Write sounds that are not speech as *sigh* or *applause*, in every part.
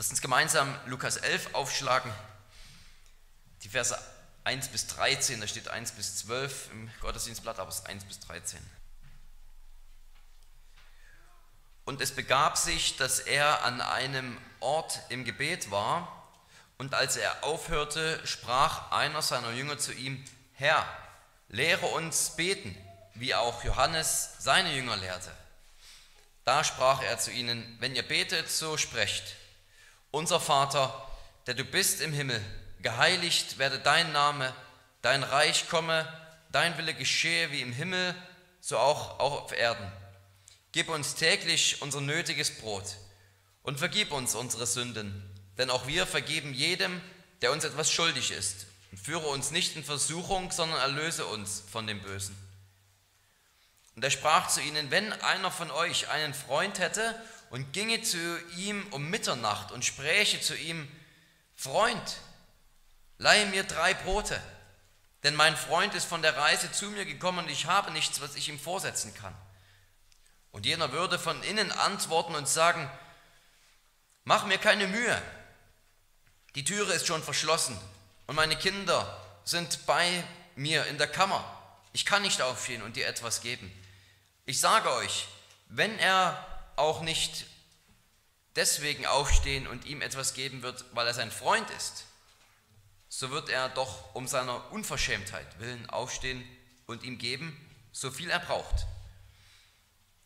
Lass uns gemeinsam Lukas 11 aufschlagen. Die Verse 1 bis 13, da steht 1 bis 12 im Gottesdienstblatt, aber es ist 1 bis 13. Und es begab sich, dass er an einem Ort im Gebet war, und als er aufhörte, sprach einer seiner Jünger zu ihm, Herr, lehre uns beten, wie auch Johannes seine Jünger lehrte. Da sprach er zu ihnen, wenn ihr betet, so sprecht, unser Vater, der du bist im Himmel, geheiligt werde dein Name, dein Reich komme, dein Wille geschehe wie im Himmel, so auch, auch auf Erden. Gib uns täglich unser nötiges Brot und vergib uns unsere Sünden, denn auch wir vergeben jedem, der uns etwas schuldig ist. Und führe uns nicht in Versuchung, sondern erlöse uns von dem Bösen. Und er sprach zu ihnen, wenn einer von euch einen Freund hätte und ginge zu ihm um Mitternacht und spräche zu ihm, Freund, leihe mir drei Brote, denn mein Freund ist von der Reise zu mir gekommen und ich habe nichts, was ich ihm vorsetzen kann. Und jener würde von innen antworten und sagen, mach mir keine Mühe, die Türe ist schon verschlossen und meine Kinder sind bei mir in der Kammer. Ich kann nicht aufstehen und dir etwas geben. Ich sage euch, wenn er auch nicht deswegen aufstehen und ihm etwas geben wird, weil er sein Freund ist, so wird er doch um seiner Unverschämtheit willen aufstehen und ihm geben, so viel er braucht.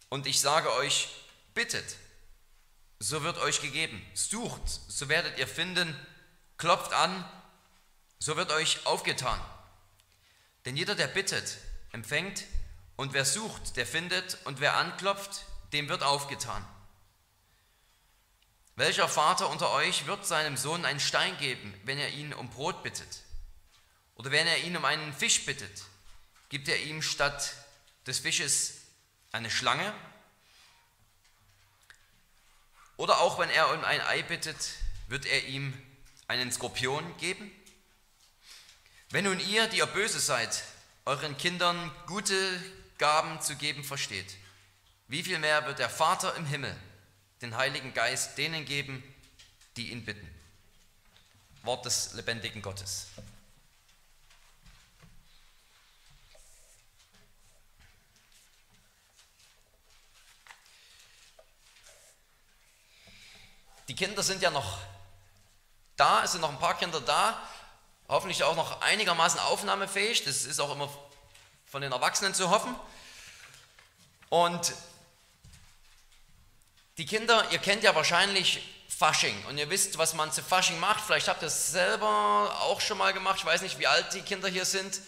Und ich sage euch, bittet, so wird euch gegeben, sucht, so werdet ihr finden, klopft an, so wird euch aufgetan. Denn jeder, der bittet, empfängt, und wer sucht, der findet, und wer anklopft, dem wird aufgetan. Welcher Vater unter euch wird seinem Sohn einen Stein geben, wenn er ihn um Brot bittet? Oder wenn er ihn um einen Fisch bittet, gibt er ihm statt des Fisches eine Schlange? Oder auch wenn er um ein Ei bittet, wird er ihm einen Skorpion geben? Wenn nun ihr, die ihr böse seid, euren Kindern gute Gaben zu geben versteht, wie viel mehr wird der Vater im Himmel den Heiligen Geist denen geben, die ihn bitten. Wort des lebendigen Gottes. Die Kinder sind ja noch da, es sind noch ein paar Kinder da, hoffentlich auch noch einigermaßen aufnahmefähig, das ist auch immer von den Erwachsenen zu hoffen. Und die Kinder, ihr kennt ja wahrscheinlich Fasching und ihr wisst, was man zu Fasching macht. Vielleicht habt ihr es selber auch schon mal gemacht. Ich weiß nicht, wie alt die Kinder hier sind.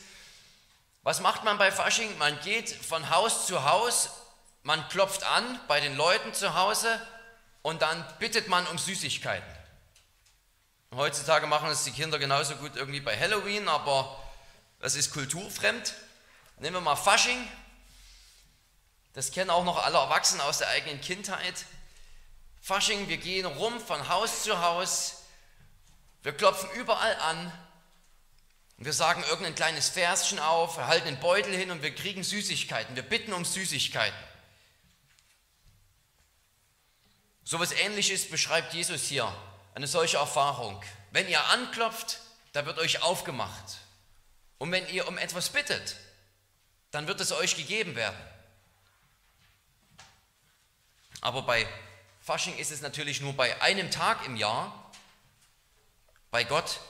Was macht man bei Fasching? Man geht von Haus zu Haus, man klopft an bei den Leuten zu Hause und dann bittet man um Süßigkeiten. Heutzutage machen es die Kinder genauso gut irgendwie bei Halloween, aber das ist kulturfremd. Nehmen wir mal Fasching. Das kennen auch noch alle Erwachsenen aus der eigenen Kindheit. Fasching, wir gehen rum von Haus zu Haus, wir klopfen überall an, wir sagen irgendein kleines Verschen auf, wir halten den Beutel hin und wir kriegen Süßigkeiten, wir bitten um Süßigkeiten. So etwas ähnliches beschreibt Jesus hier, eine solche Erfahrung. Wenn ihr anklopft, da wird euch aufgemacht. Und wenn ihr um etwas bittet, dann wird es euch gegeben werden. Aber bei Fasching ist es natürlich nur bei einem Tag im Jahr. Bei Gott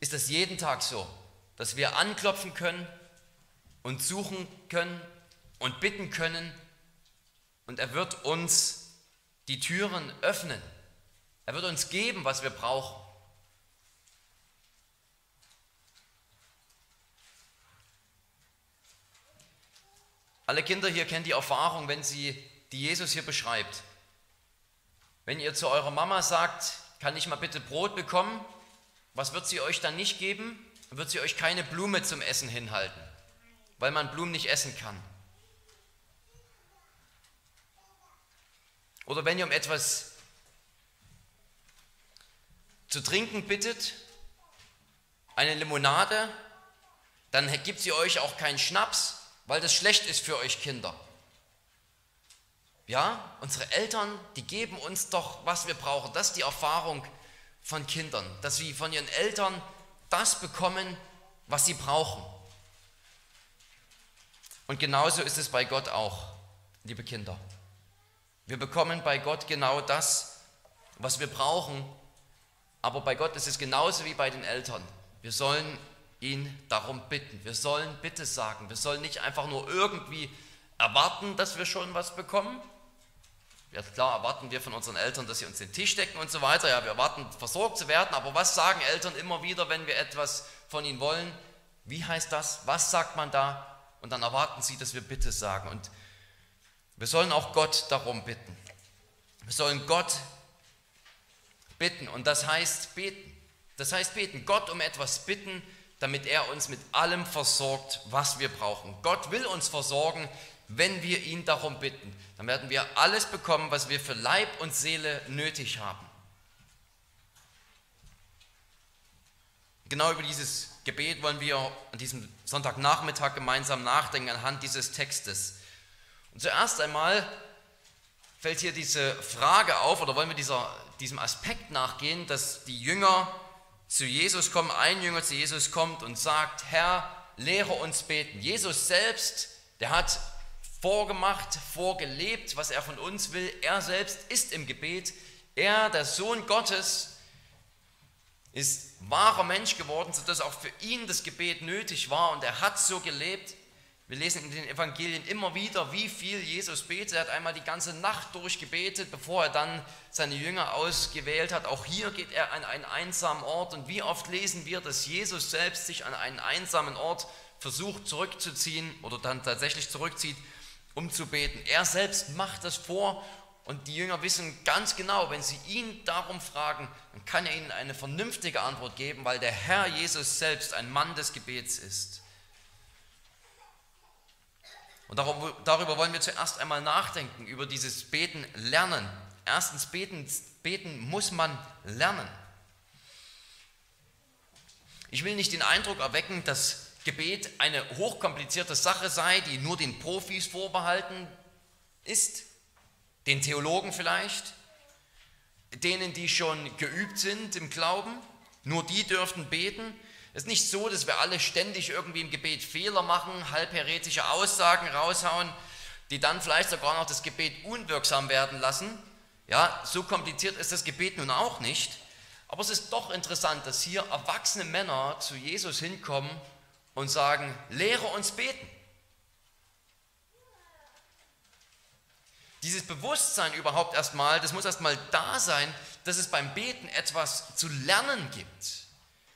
ist es jeden Tag so, dass wir anklopfen können und suchen können und bitten können und er wird uns die Türen öffnen. Er wird uns geben, was wir brauchen. Alle Kinder hier kennen die Erfahrung, wenn sie, die Jesus hier beschreibt. Wenn ihr zu eurer Mama sagt, kann ich mal bitte Brot bekommen, was wird sie euch dann nicht geben? Dann wird sie euch keine Blume zum Essen hinhalten, weil man Blumen nicht essen kann. Oder wenn ihr um etwas zu trinken bittet, eine Limonade, dann gibt sie euch auch keinen Schnaps, weil das schlecht ist für euch Kinder. Ja, unsere Eltern, die geben uns doch, was wir brauchen. Das ist die Erfahrung von Kindern, dass sie von ihren Eltern das bekommen, was sie brauchen. Und genauso ist es bei Gott auch, liebe Kinder. Wir bekommen bei Gott genau das, was wir brauchen, aber bei Gott ist es genauso wie bei den Eltern. Wir sollen ihn darum bitten. Wir sollen Bitte sagen. Wir sollen nicht einfach nur irgendwie erwarten, dass wir schon was bekommen. Ja, klar erwarten wir von unseren Eltern, dass sie uns den Tisch decken und so weiter. Ja, wir erwarten, versorgt zu werden. Aber was sagen Eltern immer wieder, wenn wir etwas von ihnen wollen? Wie heißt das? Was sagt man da? Und dann erwarten sie, dass wir Bitte sagen. Und wir sollen auch Gott darum bitten. Wir sollen Gott bitten. Und das heißt beten. Das heißt beten. Gott um etwas bitten, damit er uns mit allem versorgt, was wir brauchen. Gott will uns versorgen, wenn wir ihn darum bitten. Dann werden wir alles bekommen, was wir für Leib und Seele nötig haben. Genau über dieses Gebet wollen wir an diesem Sonntagnachmittag gemeinsam nachdenken anhand dieses Textes. Und zuerst einmal fällt hier diese Frage auf, oder wollen wir dieser, diesem Aspekt nachgehen, dass die Jünger zu Jesus kommen, ein Jünger zu Jesus kommt und sagt, Herr, lehre uns beten. Jesus selbst, der hat vorgemacht, vorgelebt, was er von uns will. Er selbst ist im Gebet. Er, der Sohn Gottes, ist wahrer Mensch geworden, sodass auch für ihn das Gebet nötig war und er hat so gelebt. Wir lesen in den Evangelien immer wieder, wie viel Jesus betet. Er hat einmal die ganze Nacht durchgebetet, bevor er dann seine Jünger ausgewählt hat. Auch hier geht er an einen einsamen Ort. Und wie oft lesen wir, dass Jesus selbst sich an einen einsamen Ort versucht zurückzuziehen oder dann tatsächlich zurückzieht, um zu beten. Er selbst macht das vor und die Jünger wissen ganz genau, wenn sie ihn darum fragen, dann kann er ihnen eine vernünftige Antwort geben, weil der Herr Jesus selbst ein Mann des Gebets ist. Und darüber wollen wir zuerst einmal nachdenken, über dieses Beten lernen. Erstens, beten, beten muss man lernen. Ich will nicht den Eindruck erwecken, dass Gebet eine hochkomplizierte Sache sei, die nur den Profis vorbehalten ist, den Theologen vielleicht, denen, die schon geübt sind im Glauben, nur die dürften beten. Es ist nicht so, dass wir alle ständig irgendwie im Gebet Fehler machen, halbheretische Aussagen raushauen, die dann vielleicht sogar noch das Gebet unwirksam werden lassen. Ja, so kompliziert ist das Gebet nun auch nicht. Aber es ist doch interessant, dass hier erwachsene Männer zu Jesus hinkommen und sagen, lehre uns beten. Dieses Bewusstsein überhaupt erstmal, das muss erstmal da sein, dass es beim Beten etwas zu lernen gibt.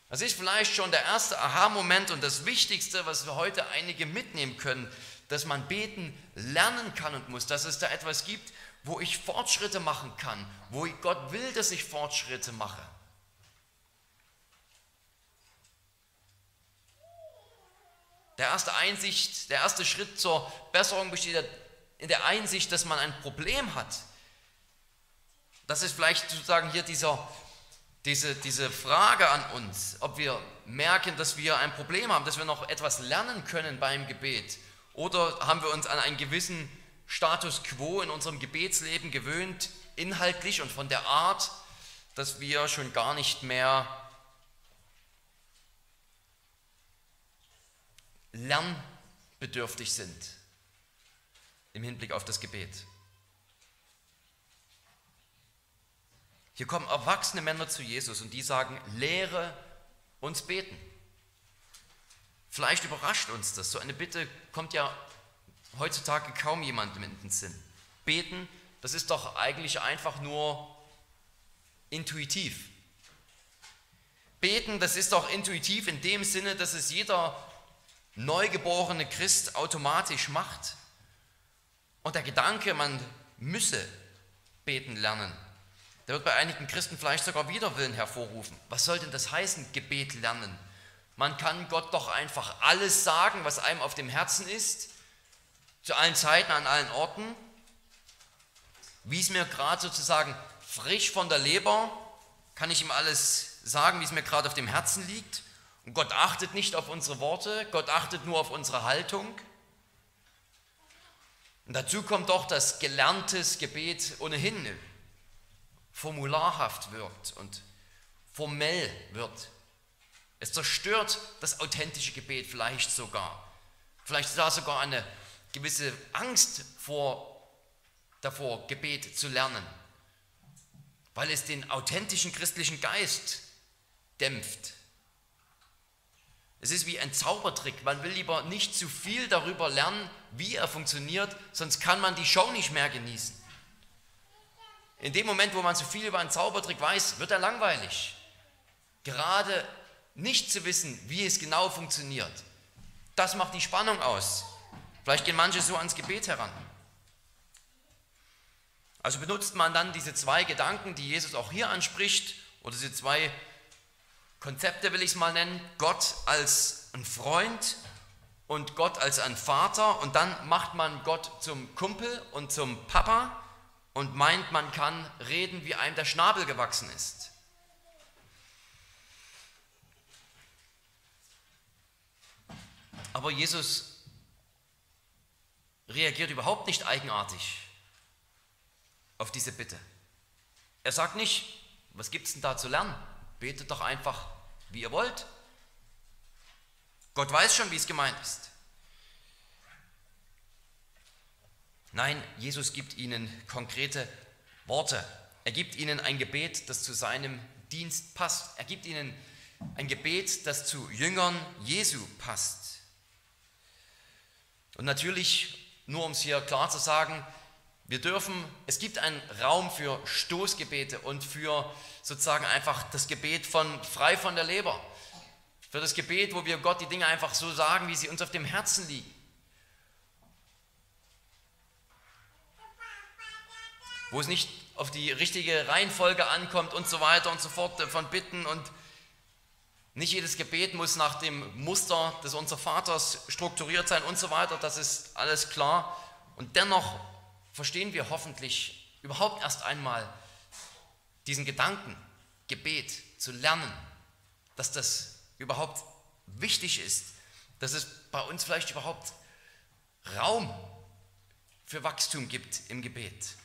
Das ist vielleicht schon der erste Aha-Moment und das Wichtigste, was wir heute einige mitnehmen können, dass man beten lernen kann und muss, dass es da etwas gibt, wo ich Fortschritte machen kann, wo Gott will, dass ich Fortschritte mache. Der erste Einsicht, der erste Schritt zur Besserung besteht in der Einsicht, dass man ein Problem hat. Das ist vielleicht sozusagen hier dieser diese, diese Frage an uns, ob wir merken, dass wir ein Problem haben, dass wir noch etwas lernen können beim Gebet oder haben wir uns an einen gewissen Status quo in unserem Gebetsleben gewöhnt, inhaltlich und von der Art, dass wir schon gar nicht mehr lernbedürftig sind im Hinblick auf das Gebet. Hier kommen erwachsene Männer zu Jesus und die sagen, lehre uns beten. Vielleicht überrascht uns das. So eine Bitte kommt ja heutzutage kaum jemandem in den Sinn. Beten, das ist doch eigentlich einfach nur intuitiv. Beten, das ist doch intuitiv in dem Sinne, dass es jeder neugeborene Christ automatisch macht. Und der Gedanke, man müsse beten lernen, der wird bei einigen Christen vielleicht sogar Widerwillen hervorrufen. Was soll denn das heißen, Gebet lernen? Man kann Gott doch einfach alles sagen, was einem auf dem Herzen ist, zu allen Zeiten, an allen Orten, wie es mir gerade sozusagen frisch von der Leber, kann ich ihm alles sagen, wie es mir gerade auf dem Herzen liegt. Und Gott achtet nicht auf unsere Worte, Gott achtet nur auf unsere Haltung. Und dazu kommt doch, dass gelerntes Gebet ohnehin formularhaft wirkt und formell wird. Es zerstört das authentische Gebet vielleicht sogar. Vielleicht ist da sogar eine gewisse Angst vor, davor, Gebet zu lernen, weil es den authentischen christlichen Geist dämpft. Es ist wie ein Zaubertrick. Man will lieber nicht zu viel darüber lernen, wie er funktioniert, sonst kann man die Show nicht mehr genießen. In dem Moment, wo man zu viel über einen Zaubertrick weiß, wird er langweilig. Gerade nicht zu wissen, wie es genau funktioniert, das macht die Spannung aus. Vielleicht gehen manche so ans Gebet heran. Also benutzt man dann diese zwei Gedanken, die Jesus auch hier anspricht, oder diese zwei Konzepte will ich es mal nennen, Gott als ein Freund und Gott als ein Vater und dann macht man Gott zum Kumpel und zum Papa und meint, man kann reden, wie einem der Schnabel gewachsen ist. Aber Jesus reagiert überhaupt nicht eigenartig auf diese Bitte. Er sagt nicht, was gibt es denn da zu lernen? Betet doch einfach, wie ihr wollt. Gott weiß schon, wie es gemeint ist. Nein, Jesus gibt ihnen konkrete Worte. Er gibt ihnen ein Gebet, das zu seinem Dienst passt. Er gibt ihnen ein Gebet, das zu Jüngern Jesu passt. Und natürlich, nur um es hier klar zu sagen, wir dürfen, es gibt einen Raum für Stoßgebete und für sozusagen einfach das Gebet von frei von der Leber. Für das Gebet, wo wir Gott die Dinge einfach so sagen, wie sie uns auf dem Herzen liegen. Wo es nicht auf die richtige Reihenfolge ankommt und so weiter und so fort von Bitten und nicht jedes Gebet muss nach dem Muster des Unser Vaters strukturiert sein und so weiter, das ist alles klar. Und dennoch verstehen wir hoffentlich überhaupt erst einmal diesen Gedanken, Gebet zu lernen, dass das überhaupt wichtig ist, dass es bei uns vielleicht überhaupt Raum für Wachstum gibt im Gebet.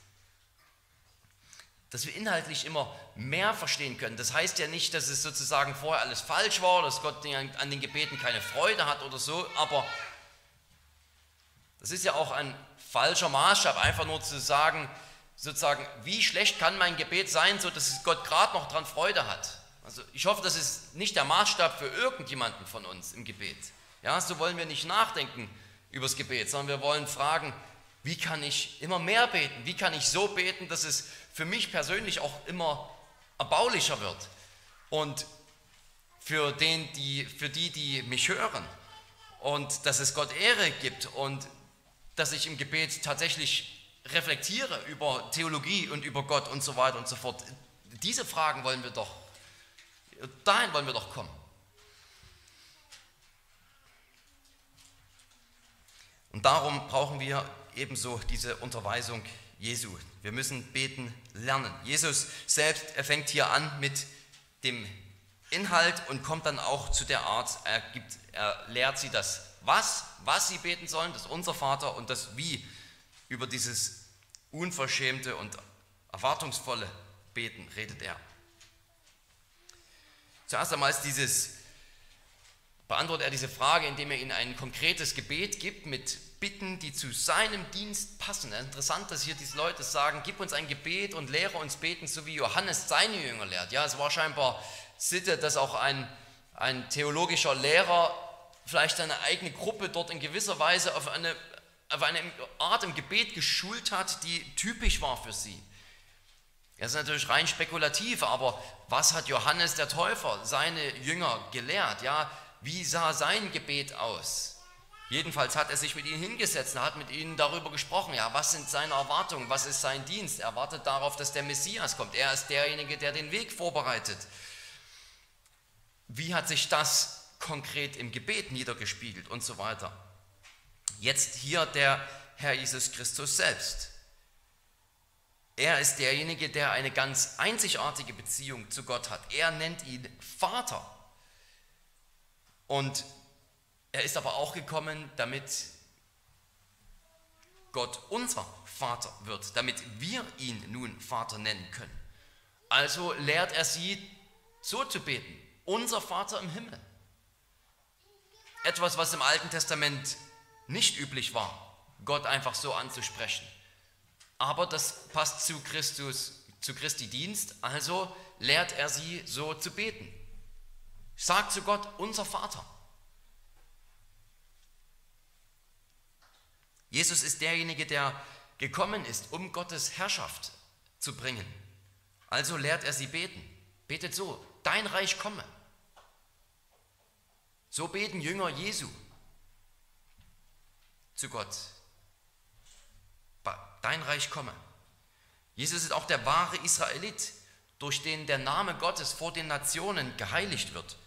Dass wir inhaltlich immer mehr verstehen können. Das heißt ja nicht, dass es sozusagen vorher alles falsch war, dass Gott an den Gebeten keine Freude hat oder so, aber das ist ja auch ein falscher Maßstab, einfach nur zu sagen, sozusagen, wie schlecht kann mein Gebet sein, so dass Gott gerade noch daran Freude hat. Also ich hoffe, das ist nicht der Maßstab für irgendjemanden von uns im Gebet. Ja, so wollen wir nicht nachdenken über das Gebet, sondern wir wollen fragen, wie kann ich immer mehr beten? Wie kann ich so beten, dass es für mich persönlich auch immer erbaulicher wird? Und für, den, die, für die, die mich hören. Und dass es Gott Ehre gibt und dass ich im Gebet tatsächlich reflektiere über Theologie und über Gott und so weiter und so fort. Diese Fragen wollen wir doch, dahin wollen wir doch kommen. Und darum brauchen wir ebenso diese Unterweisung Jesu. Wir müssen beten lernen. Jesus selbst, fängt hier an mit dem Inhalt und kommt dann auch zu der Art, er, gibt, er lehrt sie das was, was sie beten sollen, das unser Vater und das wie über dieses unverschämte und erwartungsvolle Beten redet er. Zuerst einmal dieses, beantwortet er diese Frage, indem er ihnen ein konkretes Gebet gibt mit Bitten, die zu seinem Dienst passen. Interessant, dass hier diese Leute sagen, gib uns ein Gebet und lehre uns beten, so wie Johannes seine Jünger lehrt. Ja, es war scheinbar Sitte, dass auch ein, ein theologischer Lehrer vielleicht seine eigene Gruppe dort in gewisser Weise auf eine, auf eine Art im Gebet geschult hat, die typisch war für sie. Das ist natürlich rein spekulativ, aber was hat Johannes der Täufer, seine Jünger, gelehrt? Ja, wie sah sein Gebet aus? Jedenfalls hat er sich mit ihnen hingesetzt hat mit ihnen darüber gesprochen. Ja, was sind seine Erwartungen? Was ist sein Dienst? Er wartet darauf, dass der Messias kommt. Er ist derjenige, der den Weg vorbereitet. Wie hat sich das konkret im Gebet niedergespiegelt und so weiter. Jetzt hier der Herr Jesus Christus selbst. Er ist derjenige, der eine ganz einzigartige Beziehung zu Gott hat. Er nennt ihn Vater. Und er ist aber auch gekommen, damit Gott unser Vater wird, damit wir ihn nun Vater nennen können. Also lehrt er sie so zu beten, unser Vater im Himmel. Etwas, was im Alten Testament nicht üblich war, Gott einfach so anzusprechen. Aber das passt zu Christus, zu Christi Dienst, also lehrt er sie so zu beten. Sagt zu Gott, unser Vater. Jesus ist derjenige, der gekommen ist, um Gottes Herrschaft zu bringen. Also lehrt er sie beten. Betet so, dein Reich komme. So beten Jünger Jesu zu Gott. Dein Reich komme. Jesus ist auch der wahre Israelit, durch den der Name Gottes vor den Nationen geheiligt wird.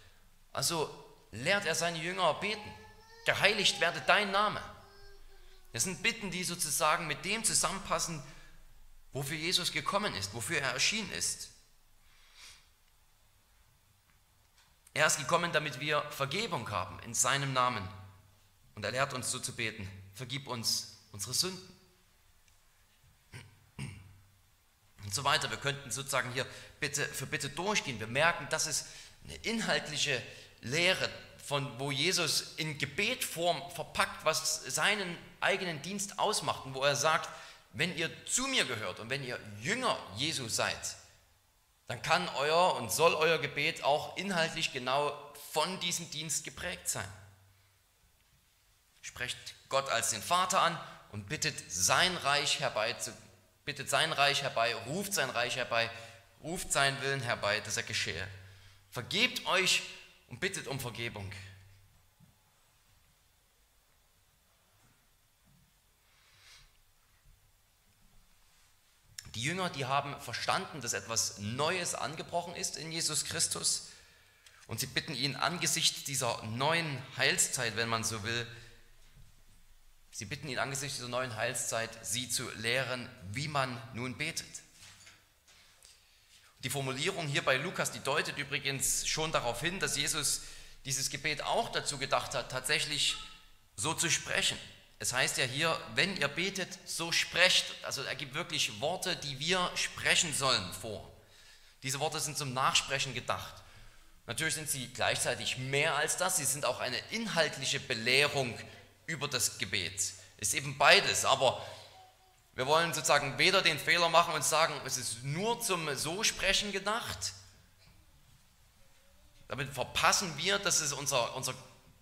Also lehrt er seine Jünger beten. Geheiligt werde dein Name. Das sind Bitten, die sozusagen mit dem zusammenpassen, wofür Jesus gekommen ist, wofür er erschienen ist. Er ist gekommen, damit wir Vergebung haben in seinem Namen. Und er lehrt uns so zu beten, vergib uns unsere Sünden. Und so weiter. Wir könnten sozusagen hier Bitte für Bitte durchgehen. Wir merken, das ist eine inhaltliche Lehre, von wo Jesus in Gebetform verpackt, was seinen eigenen Dienst ausmacht und wo er sagt, wenn ihr zu mir gehört und wenn ihr Jünger Jesu seid, dann kann euer und soll euer Gebet auch inhaltlich genau von diesem Dienst geprägt sein. Sprecht Gott als den Vater an und bittet sein Reich herbei, bittet sein Reich herbei, ruft sein Reich herbei, ruft seinen Willen herbei, dass er geschehe. Vergebt euch und bittet um Vergebung. Die Jünger, die haben verstanden, dass etwas Neues angebrochen ist in Jesus Christus. Und sie bitten ihn angesichts dieser neuen Heilszeit, wenn man so will, sie bitten ihn angesichts dieser neuen Heilszeit, sie zu lehren, wie man nun betet. Die Formulierung hier bei Lukas, die deutet übrigens schon darauf hin, dass Jesus dieses Gebet auch dazu gedacht hat, tatsächlich so zu sprechen. Es heißt ja hier, wenn ihr betet, so sprecht. Also er gibt wirklich Worte, die wir sprechen sollen vor. Diese Worte sind zum Nachsprechen gedacht. Natürlich sind sie gleichzeitig mehr als das. Sie sind auch eine inhaltliche Belehrung über das Gebet. Ist eben beides. Aber wir wollen sozusagen weder den Fehler machen und sagen, es ist nur zum So-Sprechen gedacht. Damit verpassen wir, dass es unser, unser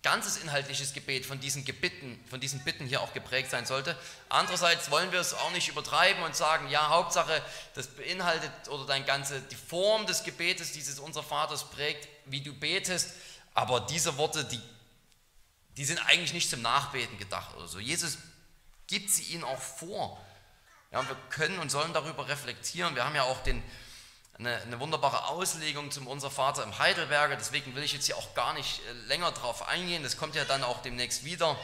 ganzes inhaltliches Gebet von diesen Gebitten, von diesen Bitten hier auch geprägt sein sollte. Andererseits wollen wir es auch nicht übertreiben und sagen, ja, Hauptsache, das beinhaltet oder dein ganze, die Form des Gebetes dieses unser Vaters prägt, wie du betest, aber diese Worte, die, die sind eigentlich nicht zum Nachbeten gedacht oder so. Jesus gibt sie ihnen auch vor. Ja, und wir können und sollen darüber reflektieren. Wir haben ja auch den, eine, eine, wunderbare Auslegung zum Unser Vater im Heidelberger, deswegen will ich jetzt hier auch gar nicht äh, länger drauf eingehen. Das kommt ja dann auch demnächst wieder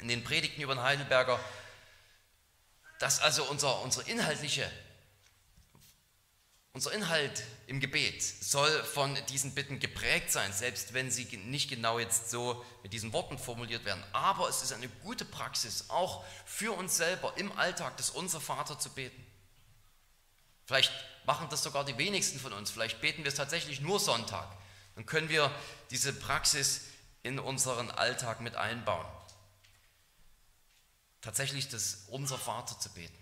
in den Predigten über den Heidelberger, dass also unser, unsere inhaltliche, unser Inhalt im Gebet soll von diesen Bitten geprägt sein, selbst wenn sie nicht genau jetzt so mit diesen Worten formuliert werden. Aber es ist eine gute Praxis, auch für uns selber im Alltag das Unser Vater zu beten. Vielleicht machen das sogar die wenigsten von uns. Vielleicht beten wir es tatsächlich nur Sonntag. Dann können wir diese Praxis in unseren Alltag mit einbauen. Tatsächlich das Unser Vater zu beten.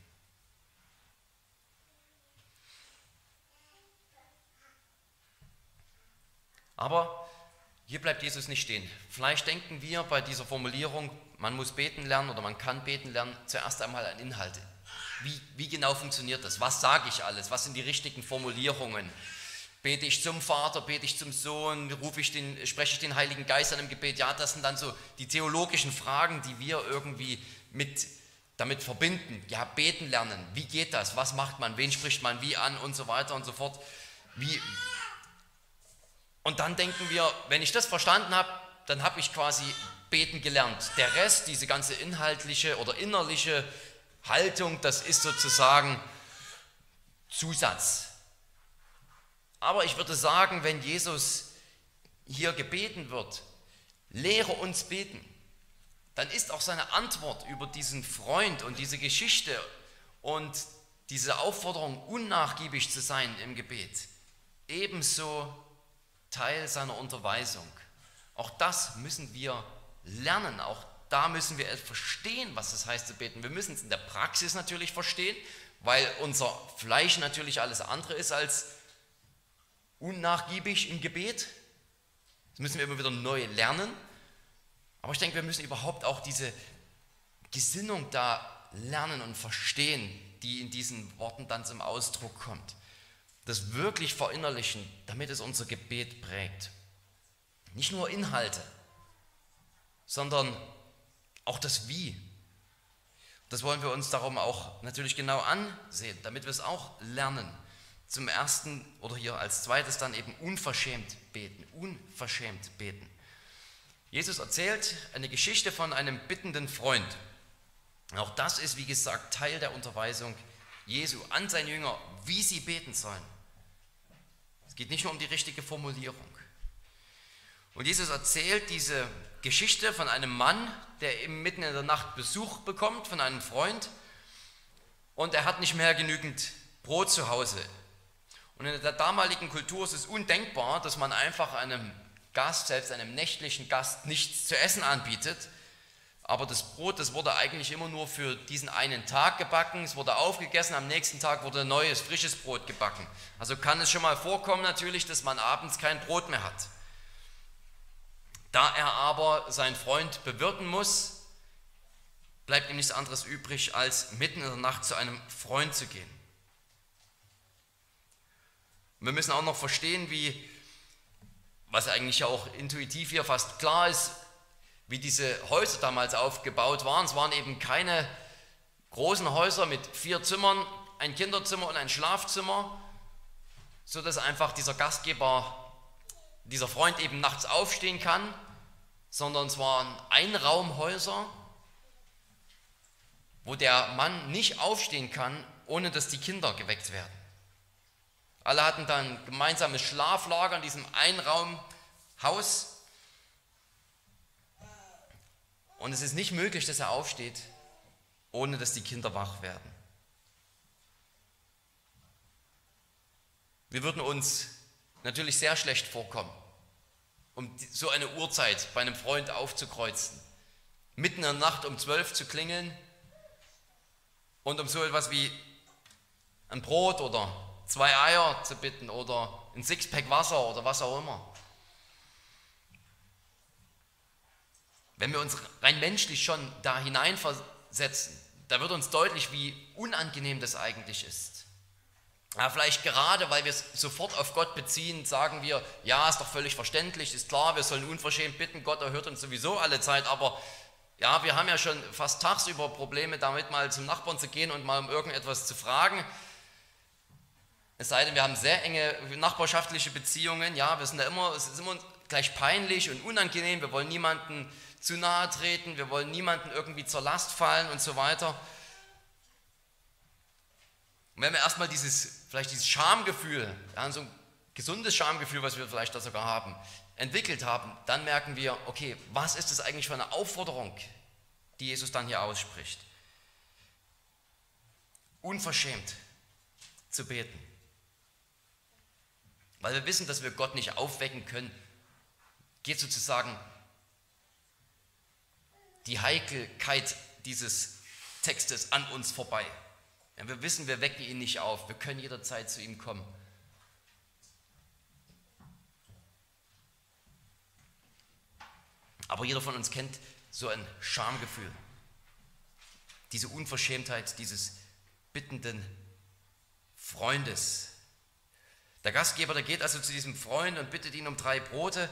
Aber hier bleibt Jesus nicht stehen. Vielleicht denken wir bei dieser Formulierung, man muss beten lernen oder man kann beten lernen, zuerst einmal an Inhalte. Wie, wie genau funktioniert das? Was sage ich alles? Was sind die richtigen Formulierungen? Bete ich zum Vater, bete ich zum Sohn, rufe ich den, spreche ich den Heiligen Geist an im Gebet? Ja, das sind dann so die theologischen Fragen, die wir irgendwie mit, damit verbinden. Ja, beten lernen, wie geht das? Was macht man? Wen spricht man wie an? Und so weiter und so fort. Wie, und dann denken wir, wenn ich das verstanden habe, dann habe ich quasi beten gelernt. Der Rest, diese ganze inhaltliche oder innerliche Haltung, das ist sozusagen Zusatz. Aber ich würde sagen, wenn Jesus hier gebeten wird, lehre uns beten, dann ist auch seine Antwort über diesen Freund und diese Geschichte und diese Aufforderung, unnachgiebig zu sein im Gebet, ebenso Teil seiner Unterweisung. Auch das müssen wir lernen, auch da müssen wir verstehen, was es heißt zu beten. Wir müssen es in der Praxis natürlich verstehen, weil unser Fleisch natürlich alles andere ist als unnachgiebig im Gebet. Das müssen wir immer wieder neu lernen. Aber ich denke, wir müssen überhaupt auch diese Gesinnung da lernen und verstehen, die in diesen Worten dann zum Ausdruck kommt. Das wirklich verinnerlichen, damit es unser Gebet prägt. Nicht nur Inhalte, sondern auch das Wie. Das wollen wir uns darum auch natürlich genau ansehen, damit wir es auch lernen. Zum ersten oder hier als zweites dann eben unverschämt beten, unverschämt beten. Jesus erzählt eine Geschichte von einem bittenden Freund. Auch das ist, wie gesagt, Teil der Unterweisung Jesu an seine Jünger, wie sie beten sollen. Es geht nicht nur um die richtige Formulierung. Und Jesus erzählt diese Geschichte von einem Mann, der eben mitten in der Nacht Besuch bekommt von einem Freund und er hat nicht mehr genügend Brot zu Hause. Und in der damaligen Kultur ist es undenkbar, dass man einfach einem Gast, selbst einem nächtlichen Gast, nichts zu essen anbietet. Aber das Brot, das wurde eigentlich immer nur für diesen einen Tag gebacken, es wurde aufgegessen, am nächsten Tag wurde neues, frisches Brot gebacken. Also kann es schon mal vorkommen natürlich, dass man abends kein Brot mehr hat. Da er aber seinen Freund bewirten muss, bleibt ihm nichts anderes übrig, als mitten in der Nacht zu einem Freund zu gehen. Wir müssen auch noch verstehen, wie was eigentlich ja auch intuitiv hier fast klar ist, wie diese Häuser damals aufgebaut waren. Es waren eben keine großen Häuser mit vier Zimmern, ein Kinderzimmer und ein Schlafzimmer, sodass einfach dieser Gastgeber, dieser Freund eben nachts aufstehen kann, sondern es waren Einraumhäuser, wo der Mann nicht aufstehen kann, ohne dass die Kinder geweckt werden. Alle hatten dann gemeinsames Schlaflager in diesem Einraumhaus. Und es ist nicht möglich, dass er aufsteht, ohne dass die Kinder wach werden. Wir würden uns natürlich sehr schlecht vorkommen, um so eine Uhrzeit bei einem Freund aufzukreuzen, mitten in der Nacht um zwölf zu klingeln und um so etwas wie ein Brot oder zwei Eier zu bitten oder ein Sixpack Wasser oder was auch immer. Wenn wir uns rein menschlich schon da hineinversetzen, da wird uns deutlich, wie unangenehm das eigentlich ist. Ja, vielleicht gerade, weil wir es sofort auf Gott beziehen, sagen wir, ja, ist doch völlig verständlich, ist klar, wir sollen unverschämt bitten, Gott erhört uns sowieso alle Zeit, aber ja, wir haben ja schon fast tagsüber Probleme damit, mal zum Nachbarn zu gehen und mal um irgendetwas zu fragen. Es sei denn, wir haben sehr enge nachbarschaftliche Beziehungen. Ja, wir sind da immer, es ist immer gleich peinlich und unangenehm. Wir wollen niemanden zu nahe treten, wir wollen niemanden irgendwie zur Last fallen und so weiter. Und wenn wir erstmal dieses, vielleicht dieses Schamgefühl, ja, so ein gesundes Schamgefühl, was wir vielleicht da sogar haben, entwickelt haben, dann merken wir, okay, was ist das eigentlich für eine Aufforderung, die Jesus dann hier ausspricht? Unverschämt zu beten. Weil wir wissen, dass wir Gott nicht aufwecken können, geht sozusagen die Heikelkeit dieses Textes an uns vorbei. Ja, wir wissen, wir wecken ihn nicht auf. Wir können jederzeit zu ihm kommen. Aber jeder von uns kennt so ein Schamgefühl. Diese Unverschämtheit dieses bittenden Freundes, der Gastgeber, der geht also zu diesem Freund und bittet ihn um drei Brote.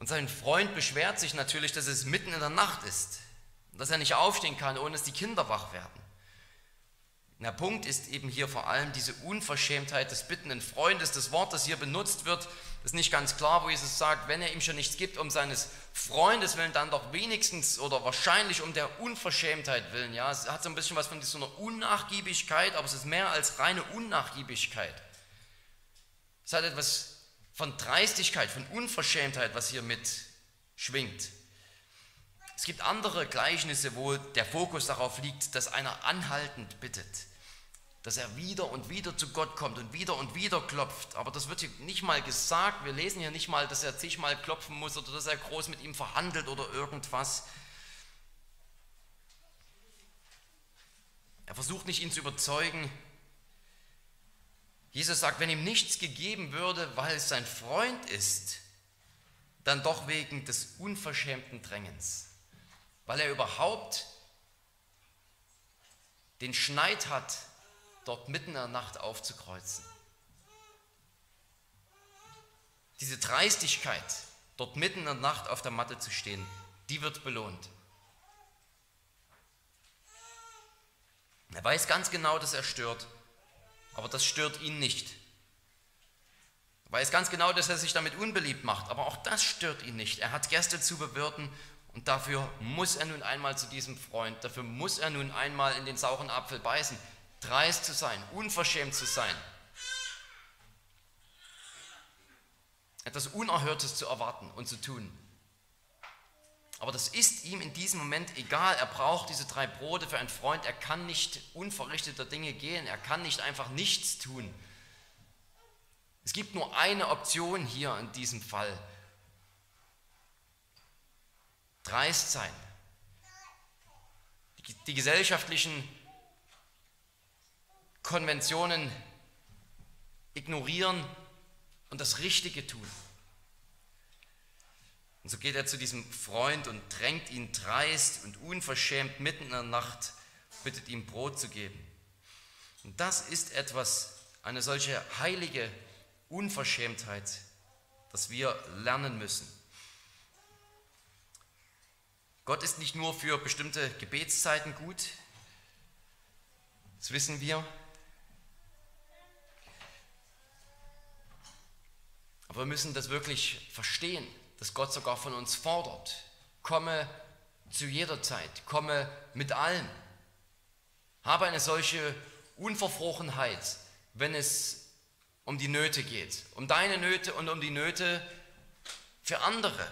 Und sein Freund beschwert sich natürlich, dass es mitten in der Nacht ist. Und dass er nicht aufstehen kann, ohne dass die Kinder wach werden. Der Punkt ist eben hier vor allem diese Unverschämtheit des bittenden Freundes. Das Wort, das hier benutzt wird, ist nicht ganz klar, wo Jesus sagt, wenn er ihm schon nichts gibt, um seines Freundes willen, dann doch wenigstens oder wahrscheinlich um der Unverschämtheit willen. Ja, es hat so ein bisschen was von so einer Unnachgiebigkeit, aber es ist mehr als reine Unnachgiebigkeit. Es hat etwas von Dreistigkeit, von Unverschämtheit, was hier mit schwingt. Es gibt andere Gleichnisse, wo der Fokus darauf liegt, dass einer anhaltend bittet, dass er wieder und wieder zu Gott kommt und wieder und wieder klopft. Aber das wird hier nicht mal gesagt. Wir lesen hier nicht mal, dass er zigmal klopfen muss oder dass er groß mit ihm verhandelt oder irgendwas. Er versucht nicht, ihn zu überzeugen. Jesus sagt, wenn ihm nichts gegeben würde, weil es sein Freund ist, dann doch wegen des unverschämten Drängens weil er überhaupt den Schneid hat, dort mitten in der Nacht aufzukreuzen. Diese Dreistigkeit, dort mitten in der Nacht auf der Matte zu stehen, die wird belohnt. Er weiß ganz genau, dass er stört, aber das stört ihn nicht. Er weiß ganz genau, dass er sich damit unbeliebt macht, aber auch das stört ihn nicht. Er hat Gäste zu bewirten und dafür muss er nun einmal zu diesem Freund, dafür muss er nun einmal in den sauren Apfel beißen, dreist zu sein, unverschämt zu sein, etwas Unerhörtes zu erwarten und zu tun. Aber das ist ihm in diesem Moment egal. Er braucht diese drei Brote für einen Freund. Er kann nicht unverrichteter Dinge gehen. Er kann nicht einfach nichts tun. Es gibt nur eine Option hier in diesem Fall dreist sein, die, die gesellschaftlichen Konventionen ignorieren und das Richtige tun. Und so geht er zu diesem Freund und drängt ihn dreist und unverschämt mitten in der Nacht, bittet ihm Brot zu geben. Und das ist etwas, eine solche heilige Unverschämtheit, das wir lernen müssen. Gott ist nicht nur für bestimmte Gebetszeiten gut, das wissen wir. Aber wir müssen das wirklich verstehen, dass Gott sogar von uns fordert. Komme zu jeder Zeit, komme mit allem. Habe eine solche Unverfrochenheit, wenn es um die Nöte geht, um deine Nöte und um die Nöte für andere.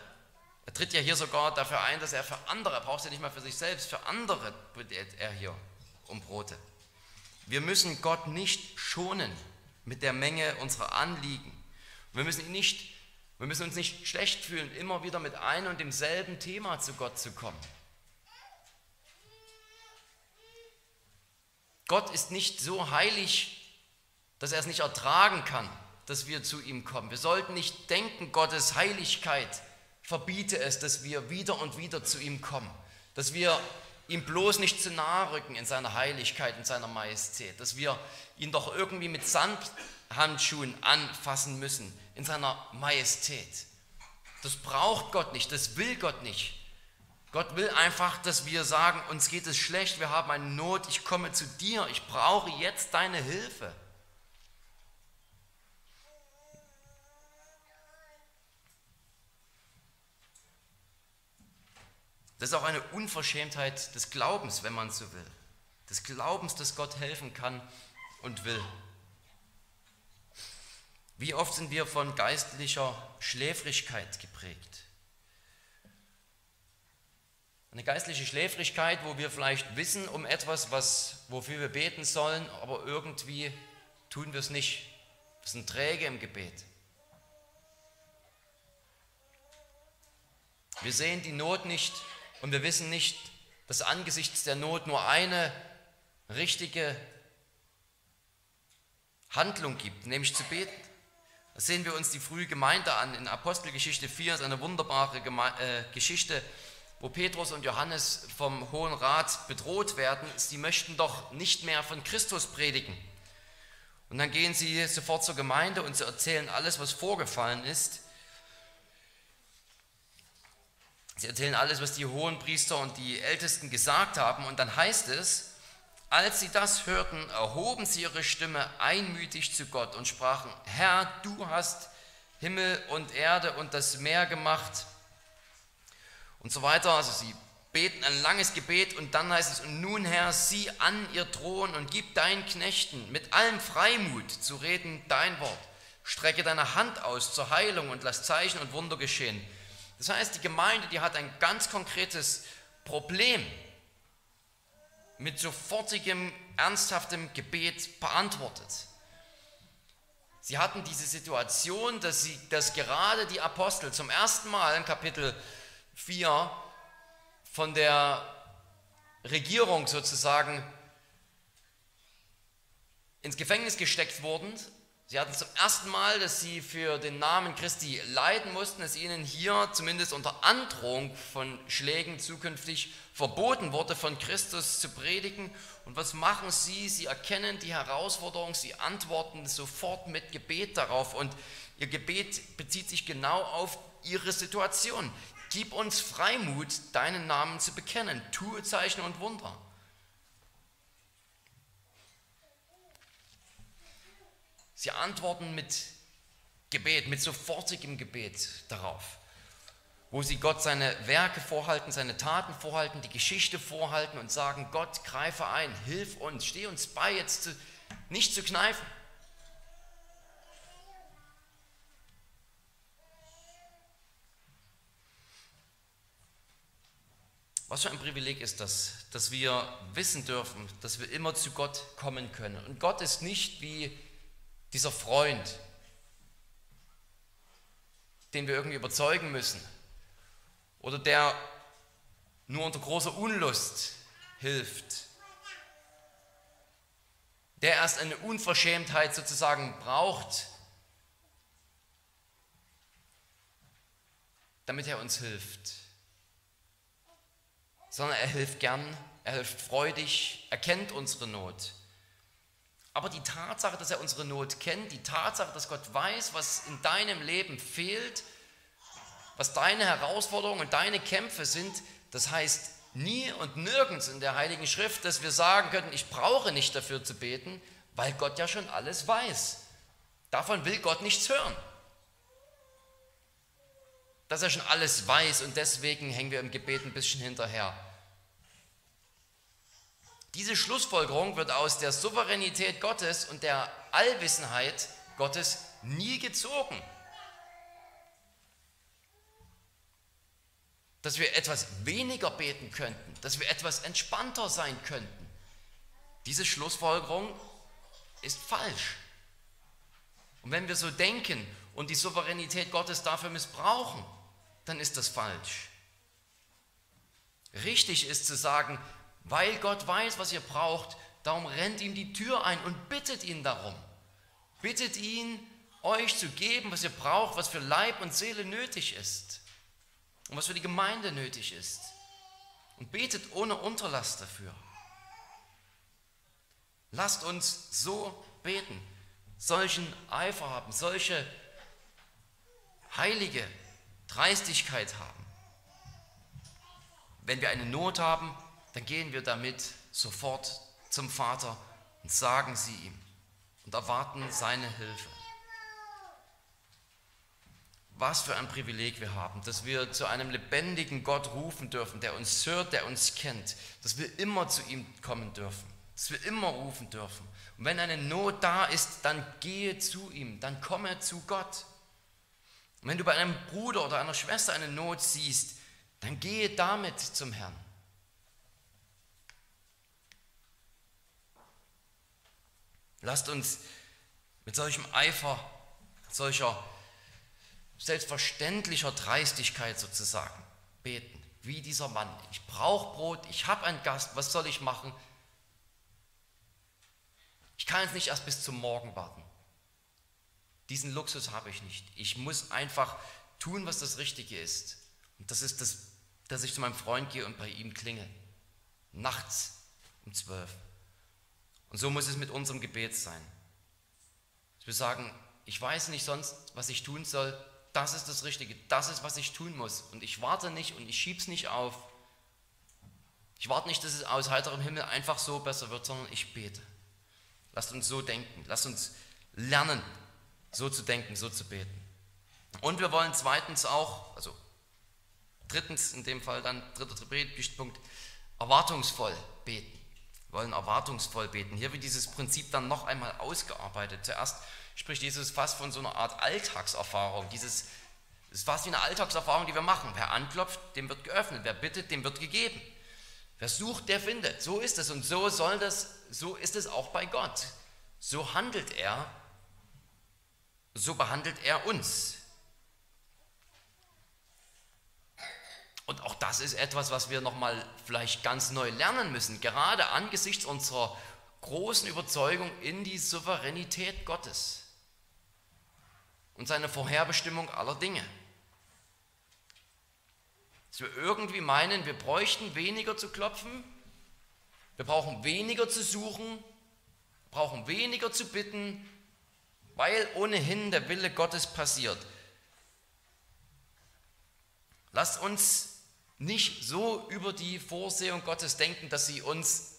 Er tritt ja hier sogar dafür ein, dass er für andere, er braucht ja nicht mal für sich selbst, für andere bittet er hier um Brote. Wir müssen Gott nicht schonen mit der Menge unserer Anliegen. Wir müssen, ihn nicht, wir müssen uns nicht schlecht fühlen, immer wieder mit einem und demselben Thema zu Gott zu kommen. Gott ist nicht so heilig, dass er es nicht ertragen kann, dass wir zu ihm kommen. Wir sollten nicht denken, Gottes Heiligkeit verbiete es, dass wir wieder und wieder zu ihm kommen, dass wir ihm bloß nicht zu nahe rücken in seiner Heiligkeit, in seiner Majestät, dass wir ihn doch irgendwie mit Sandhandschuhen anfassen müssen in seiner Majestät. Das braucht Gott nicht, das will Gott nicht. Gott will einfach, dass wir sagen, uns geht es schlecht, wir haben eine Not, ich komme zu dir, ich brauche jetzt deine Hilfe. Das ist auch eine Unverschämtheit des Glaubens, wenn man so will. Des Glaubens, dass Gott helfen kann und will. Wie oft sind wir von geistlicher Schläfrigkeit geprägt? Eine geistliche Schläfrigkeit, wo wir vielleicht wissen um etwas, was, wofür wir beten sollen, aber irgendwie tun wir es nicht. Wir sind träge im Gebet. Wir sehen die Not nicht und wir wissen nicht, dass angesichts der Not nur eine richtige Handlung gibt, nämlich zu beten. Sehen wir uns die frühe Gemeinde an. In Apostelgeschichte 4 ist eine wunderbare Geme äh, Geschichte, wo Petrus und Johannes vom Hohen Rat bedroht werden. Sie möchten doch nicht mehr von Christus predigen. Und dann gehen sie sofort zur Gemeinde und sie erzählen alles, was vorgefallen ist. Sie erzählen alles, was die hohen Priester und die Ältesten gesagt haben. Und dann heißt es, als sie das hörten, erhoben sie ihre Stimme einmütig zu Gott und sprachen, Herr, du hast Himmel und Erde und das Meer gemacht und so weiter. Also sie beten ein langes Gebet und dann heißt es, und nun Herr, sieh an ihr Thron und gib deinen Knechten mit allem Freimut zu reden dein Wort. Strecke deine Hand aus zur Heilung und lass Zeichen und Wunder geschehen. Das heißt, die Gemeinde, die hat ein ganz konkretes Problem mit sofortigem, ernsthaftem Gebet beantwortet. Sie hatten diese Situation, dass, sie, dass gerade die Apostel zum ersten Mal in Kapitel 4 von der Regierung sozusagen ins Gefängnis gesteckt wurden. Sie hatten zum ersten Mal, dass sie für den Namen Christi leiden mussten, dass ihnen hier zumindest unter Androhung von Schlägen zukünftig verboten wurde, von Christus zu predigen. Und was machen sie? Sie erkennen die Herausforderung, sie antworten sofort mit Gebet darauf. Und ihr Gebet bezieht sich genau auf ihre Situation. Gib uns Freimut, deinen Namen zu bekennen. Tue Zeichen und Wunder. Sie antworten mit Gebet, mit sofortigem Gebet darauf, wo sie Gott seine Werke vorhalten, seine Taten vorhalten, die Geschichte vorhalten und sagen, Gott, greife ein, hilf uns, steh uns bei, jetzt zu, nicht zu kneifen. Was für ein Privileg ist das, dass wir wissen dürfen, dass wir immer zu Gott kommen können. Und Gott ist nicht wie dieser Freund, den wir irgendwie überzeugen müssen oder der nur unter großer Unlust hilft, der erst eine Unverschämtheit sozusagen braucht, damit er uns hilft sondern er hilft gern, er hilft freudig, er kennt unsere Not. Aber die Tatsache, dass er unsere Not kennt, die Tatsache, dass Gott weiß, was in deinem Leben fehlt, was deine Herausforderungen und deine Kämpfe sind, das heißt nie und nirgends in der Heiligen Schrift, dass wir sagen können, ich brauche nicht dafür zu beten, weil Gott ja schon alles weiß. Davon will Gott nichts hören. Dass er schon alles weiß und deswegen hängen wir im Gebet ein bisschen hinterher. Diese Schlussfolgerung wird aus der Souveränität Gottes und der Allwissenheit Gottes nie gezogen. Dass wir etwas weniger beten könnten, dass wir etwas entspannter sein könnten. Diese Schlussfolgerung ist falsch. Und wenn wir so denken und die Souveränität Gottes dafür missbrauchen, dann ist das falsch. Richtig ist zu sagen, weil Gott weiß, was ihr braucht, darum rennt ihm die Tür ein und bittet ihn darum. Bittet ihn, euch zu geben, was ihr braucht, was für Leib und Seele nötig ist und was für die Gemeinde nötig ist. Und betet ohne Unterlass dafür. Lasst uns so beten, solchen Eifer haben, solche heilige Dreistigkeit haben. Wenn wir eine Not haben, dann gehen wir damit sofort zum Vater und sagen sie ihm und erwarten seine Hilfe. Was für ein Privileg wir haben, dass wir zu einem lebendigen Gott rufen dürfen, der uns hört, der uns kennt, dass wir immer zu ihm kommen dürfen, dass wir immer rufen dürfen. Und wenn eine Not da ist, dann gehe zu ihm, dann komme zu Gott. Und wenn du bei einem Bruder oder einer Schwester eine Not siehst, dann gehe damit zum Herrn. Lasst uns mit solchem Eifer, solcher selbstverständlicher Dreistigkeit sozusagen beten, wie dieser Mann. Ich brauche Brot, ich habe einen Gast, was soll ich machen? Ich kann jetzt nicht erst bis zum Morgen warten. Diesen Luxus habe ich nicht. Ich muss einfach tun, was das Richtige ist. Und das ist das, dass ich zu meinem Freund gehe und bei ihm klingel. Nachts um zwölf. Und so muss es mit unserem Gebet sein. Wir sagen, ich weiß nicht sonst, was ich tun soll, das ist das Richtige, das ist, was ich tun muss. Und ich warte nicht und ich schiebe es nicht auf. Ich warte nicht, dass es aus heiterem Himmel einfach so besser wird, sondern ich bete. Lasst uns so denken, lasst uns lernen, so zu denken, so zu beten. Und wir wollen zweitens auch, also drittens in dem Fall dann, dritter Punkt, erwartungsvoll beten. Wir wollen erwartungsvoll beten. Hier wird dieses Prinzip dann noch einmal ausgearbeitet. Zuerst spricht Jesus fast von so einer Art Alltagserfahrung. Dieses ist fast wie eine Alltagserfahrung, die wir machen. Wer anklopft, dem wird geöffnet. Wer bittet, dem wird gegeben. Wer sucht, der findet. So ist es und so soll das, so ist es auch bei Gott. So handelt er, so behandelt er uns. Und auch das ist etwas, was wir nochmal vielleicht ganz neu lernen müssen, gerade angesichts unserer großen Überzeugung in die Souveränität Gottes und seine Vorherbestimmung aller Dinge. Dass wir irgendwie meinen, wir bräuchten weniger zu klopfen, wir brauchen weniger zu suchen, brauchen weniger zu bitten, weil ohnehin der Wille Gottes passiert. Lasst uns nicht so über die Vorsehung Gottes denken, dass sie uns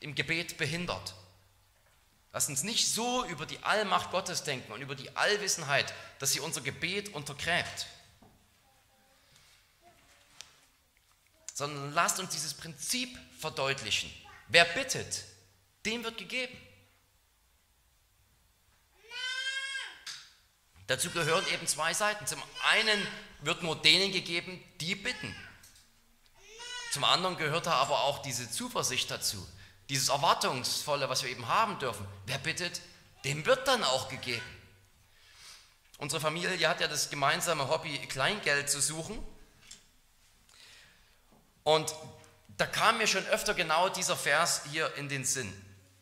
im Gebet behindert. Lasst uns nicht so über die Allmacht Gottes denken und über die Allwissenheit, dass sie unser Gebet untergräbt. Sondern lasst uns dieses Prinzip verdeutlichen. Wer bittet, dem wird gegeben. Dazu gehören eben zwei Seiten. Zum einen wird nur denen gegeben, die bitten. Zum anderen gehört da aber auch diese Zuversicht dazu, dieses Erwartungsvolle, was wir eben haben dürfen. Wer bittet, dem wird dann auch gegeben. Unsere Familie hat ja das gemeinsame Hobby, Kleingeld zu suchen. Und da kam mir schon öfter genau dieser Vers hier in den Sinn.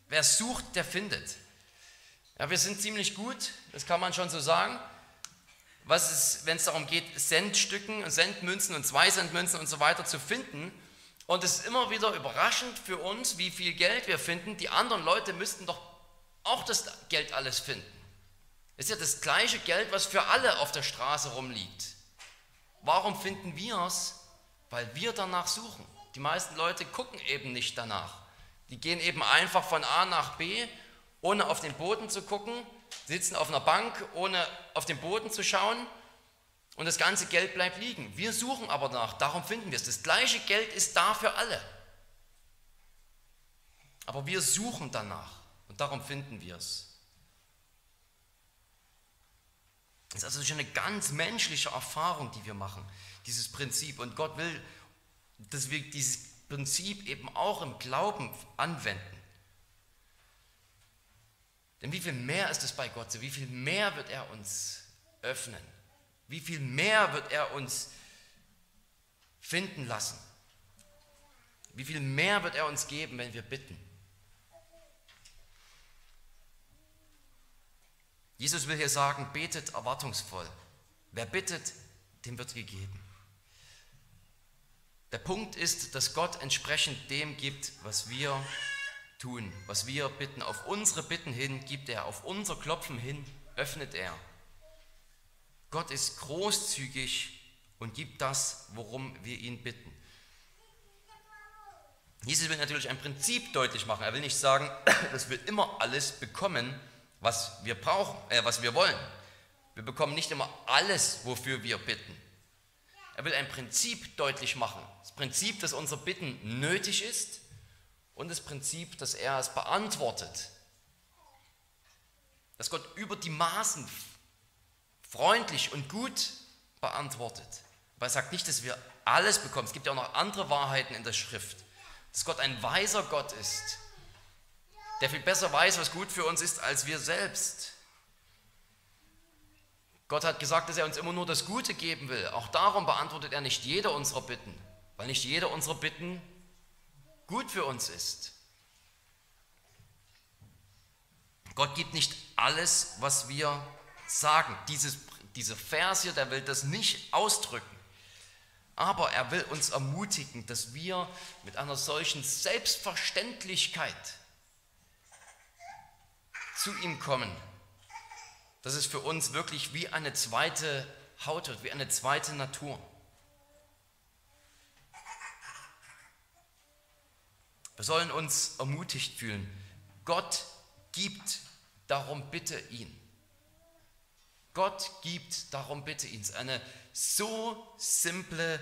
Wer sucht, der findet. Ja, wir sind ziemlich gut, das kann man schon so sagen was es, wenn es darum geht, Centstücken, Centmünzen und Zwei-Cent-Münzen und so weiter zu finden, und es ist immer wieder überraschend für uns, wie viel Geld wir finden. Die anderen Leute müssten doch auch das Geld alles finden. Es ist ja das gleiche Geld, was für alle auf der Straße rumliegt. Warum finden wir es? Weil wir danach suchen. Die meisten Leute gucken eben nicht danach. Die gehen eben einfach von A nach B, ohne auf den Boden zu gucken, sitzen auf einer Bank, ohne auf den Boden zu schauen und das ganze Geld bleibt liegen. Wir suchen aber danach, darum finden wir es. Das gleiche Geld ist da für alle. Aber wir suchen danach und darum finden wir es. Das ist also schon eine ganz menschliche Erfahrung, die wir machen, dieses Prinzip. Und Gott will, dass wir dieses Prinzip eben auch im Glauben anwenden. Denn wie viel mehr ist es bei Gott so? Wie viel mehr wird er uns öffnen? Wie viel mehr wird er uns finden lassen? Wie viel mehr wird er uns geben, wenn wir bitten? Jesus will hier sagen, betet erwartungsvoll. Wer bittet, dem wird gegeben. Der Punkt ist, dass Gott entsprechend dem gibt, was wir tun, was wir bitten. Auf unsere Bitten hin gibt er, auf unser Klopfen hin öffnet er. Gott ist großzügig und gibt das, worum wir ihn bitten. Jesus will natürlich ein Prinzip deutlich machen. Er will nicht sagen, *coughs* dass wir immer alles bekommen, was wir brauchen, äh, was wir wollen. Wir bekommen nicht immer alles, wofür wir bitten. Er will ein Prinzip deutlich machen. Das Prinzip, dass unser Bitten nötig ist und das Prinzip, dass er es beantwortet. Dass Gott über die Maßen freundlich und gut beantwortet. Aber er sagt nicht, dass wir alles bekommen. Es gibt ja auch noch andere Wahrheiten in der Schrift. Dass Gott ein weiser Gott ist, der viel besser weiß, was gut für uns ist, als wir selbst. Gott hat gesagt, dass er uns immer nur das Gute geben will. Auch darum beantwortet er nicht jede unserer Bitten, weil nicht jede unserer Bitten gut für uns ist. Gott gibt nicht alles, was wir sagen. Dieses, dieser Vers hier, der will das nicht ausdrücken. Aber er will uns ermutigen, dass wir mit einer solchen Selbstverständlichkeit zu ihm kommen, dass es für uns wirklich wie eine zweite Haut wird, wie eine zweite Natur. Wir sollen uns ermutigt fühlen. Gott gibt, darum bitte ihn. Gott gibt, darum bitte ihn. Eine so simple,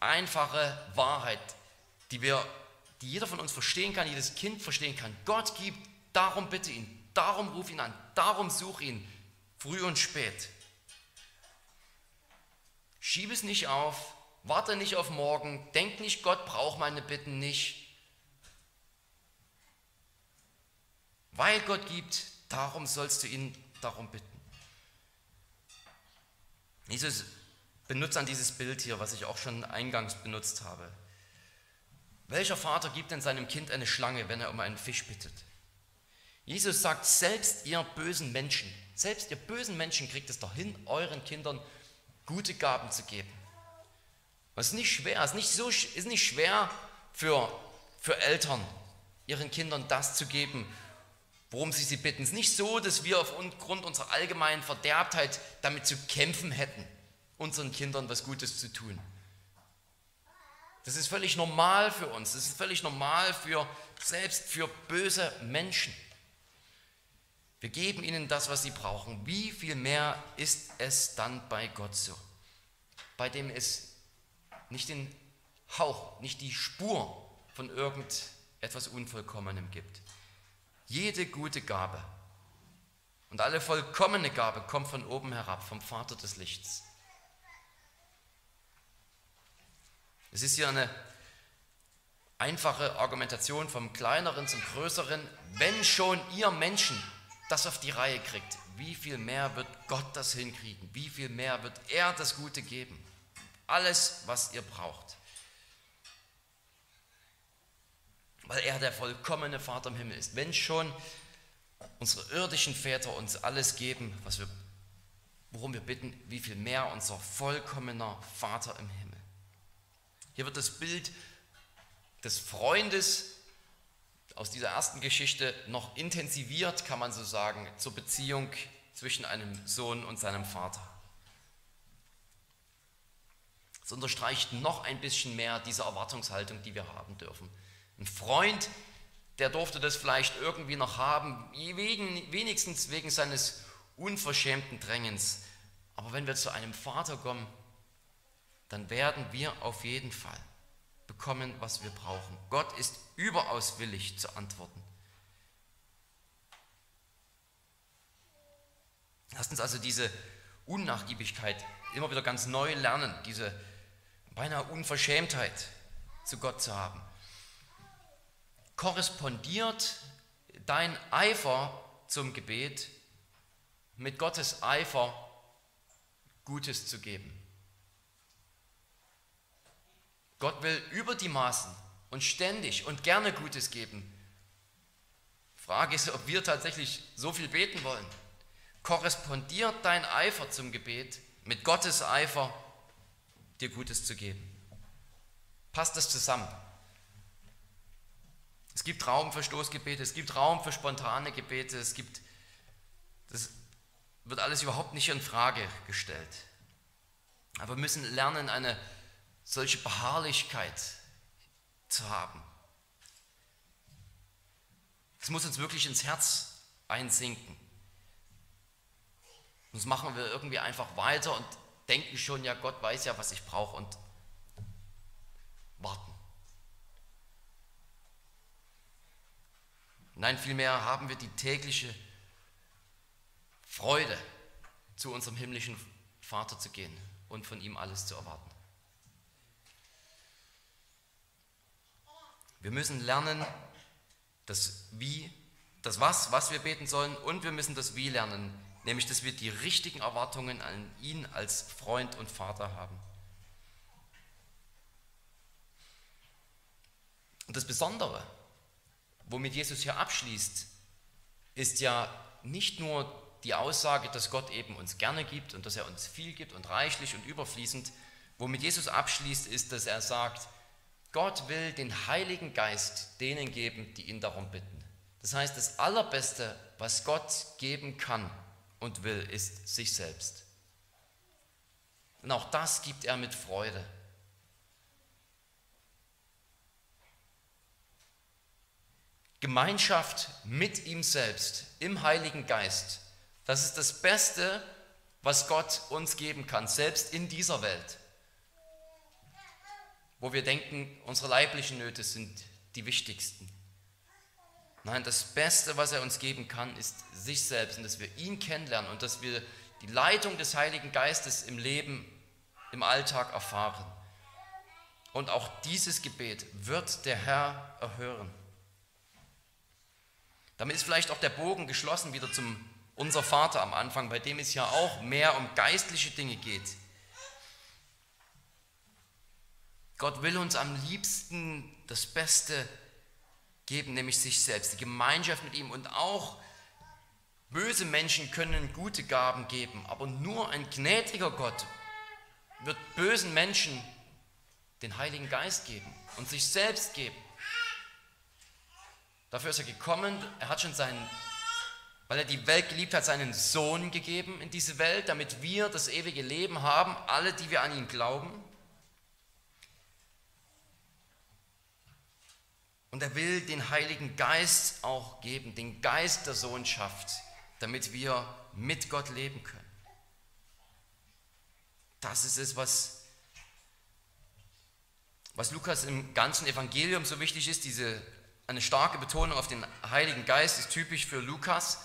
einfache Wahrheit, die, wir, die jeder von uns verstehen kann, jedes Kind verstehen kann. Gott gibt, darum bitte ihn. Darum ruf ihn an. Darum such ihn. Früh und spät. Schieb es nicht auf, Warte nicht auf morgen. Denk nicht, Gott braucht meine Bitten nicht. Weil Gott gibt, darum sollst du ihn darum bitten. Jesus benutzt dann dieses Bild hier, was ich auch schon eingangs benutzt habe. Welcher Vater gibt denn seinem Kind eine Schlange, wenn er um einen Fisch bittet? Jesus sagt, selbst ihr bösen Menschen, selbst ihr bösen Menschen kriegt es doch hin, euren Kindern gute Gaben zu geben. Das ist nicht schwer, es ist nicht, so, ist nicht schwer für, für Eltern, ihren Kindern das zu geben, worum sie sie bitten. Es ist nicht so, dass wir aufgrund unserer allgemeinen Verderbtheit damit zu kämpfen hätten, unseren Kindern was Gutes zu tun. Das ist völlig normal für uns. Das ist völlig normal für selbst für böse Menschen. Wir geben ihnen das, was sie brauchen. Wie viel mehr ist es dann bei Gott so? Bei dem es nicht den Hauch, nicht die Spur von irgendetwas Unvollkommenem gibt. Jede gute Gabe und alle vollkommene Gabe kommt von oben herab, vom Vater des Lichts. Es ist hier eine einfache Argumentation vom Kleineren zum Größeren. Wenn schon ihr Menschen das auf die Reihe kriegt, wie viel mehr wird Gott das hinkriegen? Wie viel mehr wird er das Gute geben? Alles, was ihr braucht. Weil er der vollkommene Vater im Himmel ist. Wenn schon unsere irdischen Väter uns alles geben, was wir, worum wir bitten, wie viel mehr unser vollkommener Vater im Himmel. Hier wird das Bild des Freundes aus dieser ersten Geschichte noch intensiviert, kann man so sagen, zur Beziehung zwischen einem Sohn und seinem Vater. Es unterstreicht noch ein bisschen mehr diese Erwartungshaltung, die wir haben dürfen. Ein Freund, der durfte das vielleicht irgendwie noch haben, wegen, wenigstens wegen seines unverschämten Drängens. Aber wenn wir zu einem Vater kommen, dann werden wir auf jeden Fall bekommen, was wir brauchen. Gott ist überaus willig zu antworten. Lasst uns also diese Unnachgiebigkeit immer wieder ganz neu lernen, diese beinahe Unverschämtheit zu Gott zu haben. Korrespondiert dein Eifer zum Gebet mit Gottes Eifer, Gutes zu geben? Gott will über die Maßen und ständig und gerne Gutes geben. Frage ist, ob wir tatsächlich so viel beten wollen. Korrespondiert dein Eifer zum Gebet mit Gottes Eifer, dir Gutes zu geben? Passt das zusammen? Es gibt Raum für Stoßgebete, es gibt Raum für spontane Gebete, es gibt, das wird alles überhaupt nicht in Frage gestellt. Aber wir müssen lernen, eine solche Beharrlichkeit zu haben. Es muss uns wirklich ins Herz einsinken. Sonst machen wir irgendwie einfach weiter und denken schon, ja, Gott weiß ja, was ich brauche und warten. Nein, vielmehr haben wir die tägliche Freude, zu unserem himmlischen Vater zu gehen und von ihm alles zu erwarten. Wir müssen lernen, das Wie, das Was, was wir beten sollen, und wir müssen das Wie lernen, nämlich dass wir die richtigen Erwartungen an ihn als Freund und Vater haben. Und das Besondere, womit Jesus hier abschließt, ist ja nicht nur die Aussage, dass Gott eben uns gerne gibt und dass er uns viel gibt und reichlich und überfließend. Womit Jesus abschließt, ist, dass er sagt, Gott will den Heiligen Geist denen geben, die ihn darum bitten. Das heißt, das Allerbeste, was Gott geben kann und will, ist sich selbst. Und auch das gibt er mit Freude. Gemeinschaft mit ihm selbst im Heiligen Geist, das ist das Beste, was Gott uns geben kann, selbst in dieser Welt wo wir denken, unsere leiblichen Nöte sind die wichtigsten. Nein, das Beste, was er uns geben kann, ist sich selbst und dass wir ihn kennenlernen und dass wir die Leitung des Heiligen Geistes im Leben, im Alltag erfahren. Und auch dieses Gebet wird der Herr erhören. Damit ist vielleicht auch der Bogen geschlossen wieder zum unser Vater am Anfang, bei dem es ja auch mehr um geistliche Dinge geht. Gott will uns am liebsten das Beste geben, nämlich sich selbst, die Gemeinschaft mit ihm. Und auch böse Menschen können gute Gaben geben, aber nur ein gnädiger Gott wird bösen Menschen den Heiligen Geist geben und sich selbst geben. Dafür ist er gekommen, er hat schon seinen, weil er die Welt geliebt hat, seinen Sohn gegeben in diese Welt, damit wir das ewige Leben haben, alle, die wir an ihn glauben. Und er will den Heiligen Geist auch geben, den Geist der Sohnschaft, damit wir mit Gott leben können. Das ist es, was, was Lukas im ganzen Evangelium so wichtig ist. Diese, eine starke Betonung auf den Heiligen Geist ist typisch für Lukas,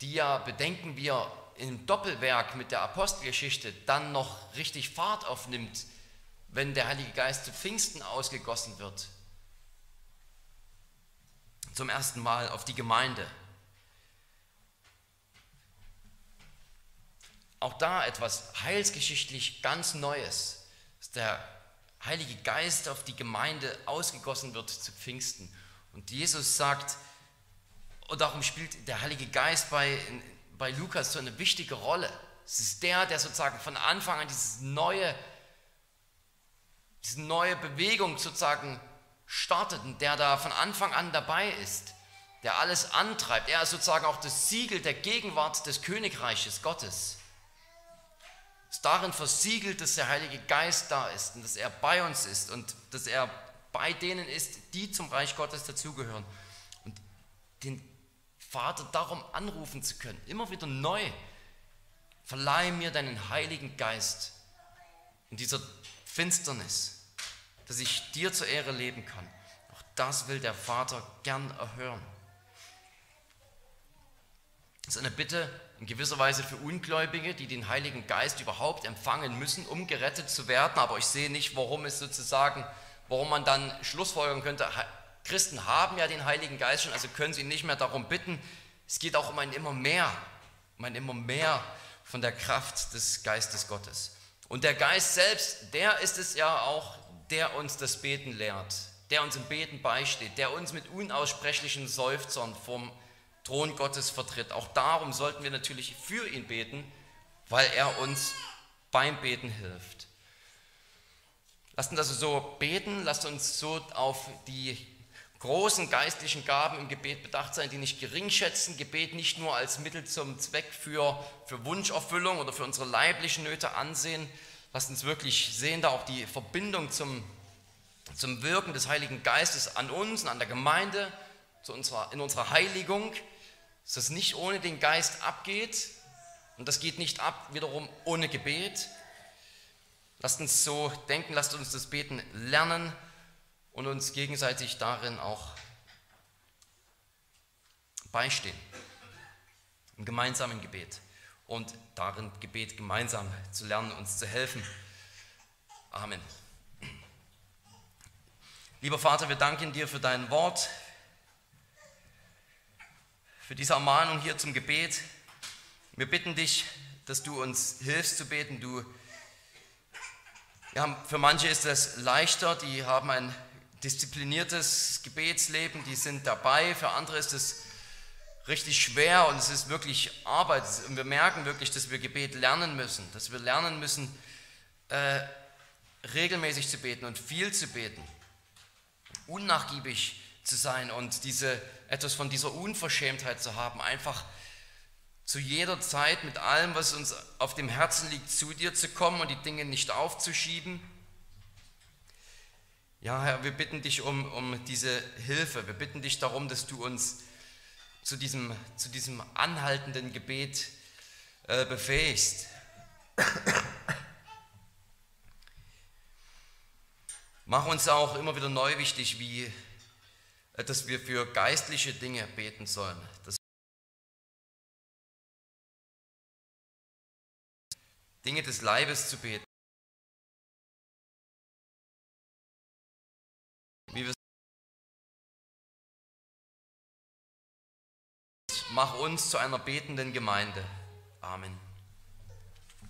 die ja, bedenken wir, im Doppelwerk mit der Apostelgeschichte dann noch richtig Fahrt aufnimmt, wenn der Heilige Geist zu Pfingsten ausgegossen wird zum ersten Mal auf die Gemeinde. Auch da etwas heilsgeschichtlich ganz Neues, dass der Heilige Geist auf die Gemeinde ausgegossen wird zu Pfingsten. Und Jesus sagt, und darum spielt der Heilige Geist bei, bei Lukas so eine wichtige Rolle. Es ist der, der sozusagen von Anfang an dieses neue, diese neue Bewegung sozusagen startet und der da von Anfang an dabei ist, der alles antreibt. Er ist sozusagen auch das Siegel der Gegenwart des Königreiches Gottes. Es ist darin versiegelt, dass der Heilige Geist da ist und dass er bei uns ist und dass er bei denen ist, die zum Reich Gottes dazugehören. Und den Vater darum anrufen zu können, immer wieder neu. Verleihe mir deinen Heiligen Geist in dieser Finsternis dass ich dir zur Ehre leben kann. Auch das will der Vater gern erhören. Das ist eine Bitte in gewisser Weise für Ungläubige, die den Heiligen Geist überhaupt empfangen müssen, um gerettet zu werden. Aber ich sehe nicht, warum es sozusagen, warum man dann schlussfolgern könnte, Christen haben ja den Heiligen Geist schon, also können sie nicht mehr darum bitten. Es geht auch um ein immer mehr, um ein immer mehr von der Kraft des Geistes Gottes. Und der Geist selbst, der ist es ja auch, der uns das Beten lehrt, der uns im Beten beisteht, der uns mit unaussprechlichen Seufzern vom Thron Gottes vertritt. Auch darum sollten wir natürlich für ihn beten, weil er uns beim Beten hilft. Lasst uns also so beten, lasst uns so auf die großen geistlichen Gaben im Gebet bedacht sein, die nicht gering schätzen, Gebet nicht nur als Mittel zum Zweck für, für Wunscherfüllung oder für unsere leiblichen Nöte ansehen, Lasst uns wirklich sehen, da auch die Verbindung zum, zum Wirken des Heiligen Geistes an uns und an der Gemeinde, zu unserer, in unserer Heiligung, dass das nicht ohne den Geist abgeht. Und das geht nicht ab wiederum ohne Gebet. Lasst uns so denken, lasst uns das Beten lernen und uns gegenseitig darin auch beistehen, im gemeinsamen Gebet und darin Gebet gemeinsam zu lernen, uns zu helfen. Amen. Lieber Vater, wir danken dir für dein Wort, für diese Ermahnung hier zum Gebet. Wir bitten dich, dass du uns hilfst zu beten. Du, ja, für manche ist das leichter, die haben ein diszipliniertes Gebetsleben, die sind dabei. Für andere ist es richtig schwer und es ist wirklich Arbeit. Und wir merken wirklich, dass wir Gebet lernen müssen, dass wir lernen müssen, äh, regelmäßig zu beten und viel zu beten, unnachgiebig zu sein und diese, etwas von dieser Unverschämtheit zu haben, einfach zu jeder Zeit mit allem, was uns auf dem Herzen liegt, zu dir zu kommen und die Dinge nicht aufzuschieben. Ja, Herr, wir bitten dich um, um diese Hilfe. Wir bitten dich darum, dass du uns zu diesem, zu diesem anhaltenden Gebet äh, befähigst. Mach uns auch immer wieder neu wichtig, wie, äh, dass wir für geistliche Dinge beten sollen. Dinge des Leibes zu beten. Wie wir mach uns zu einer betenden Gemeinde. Amen.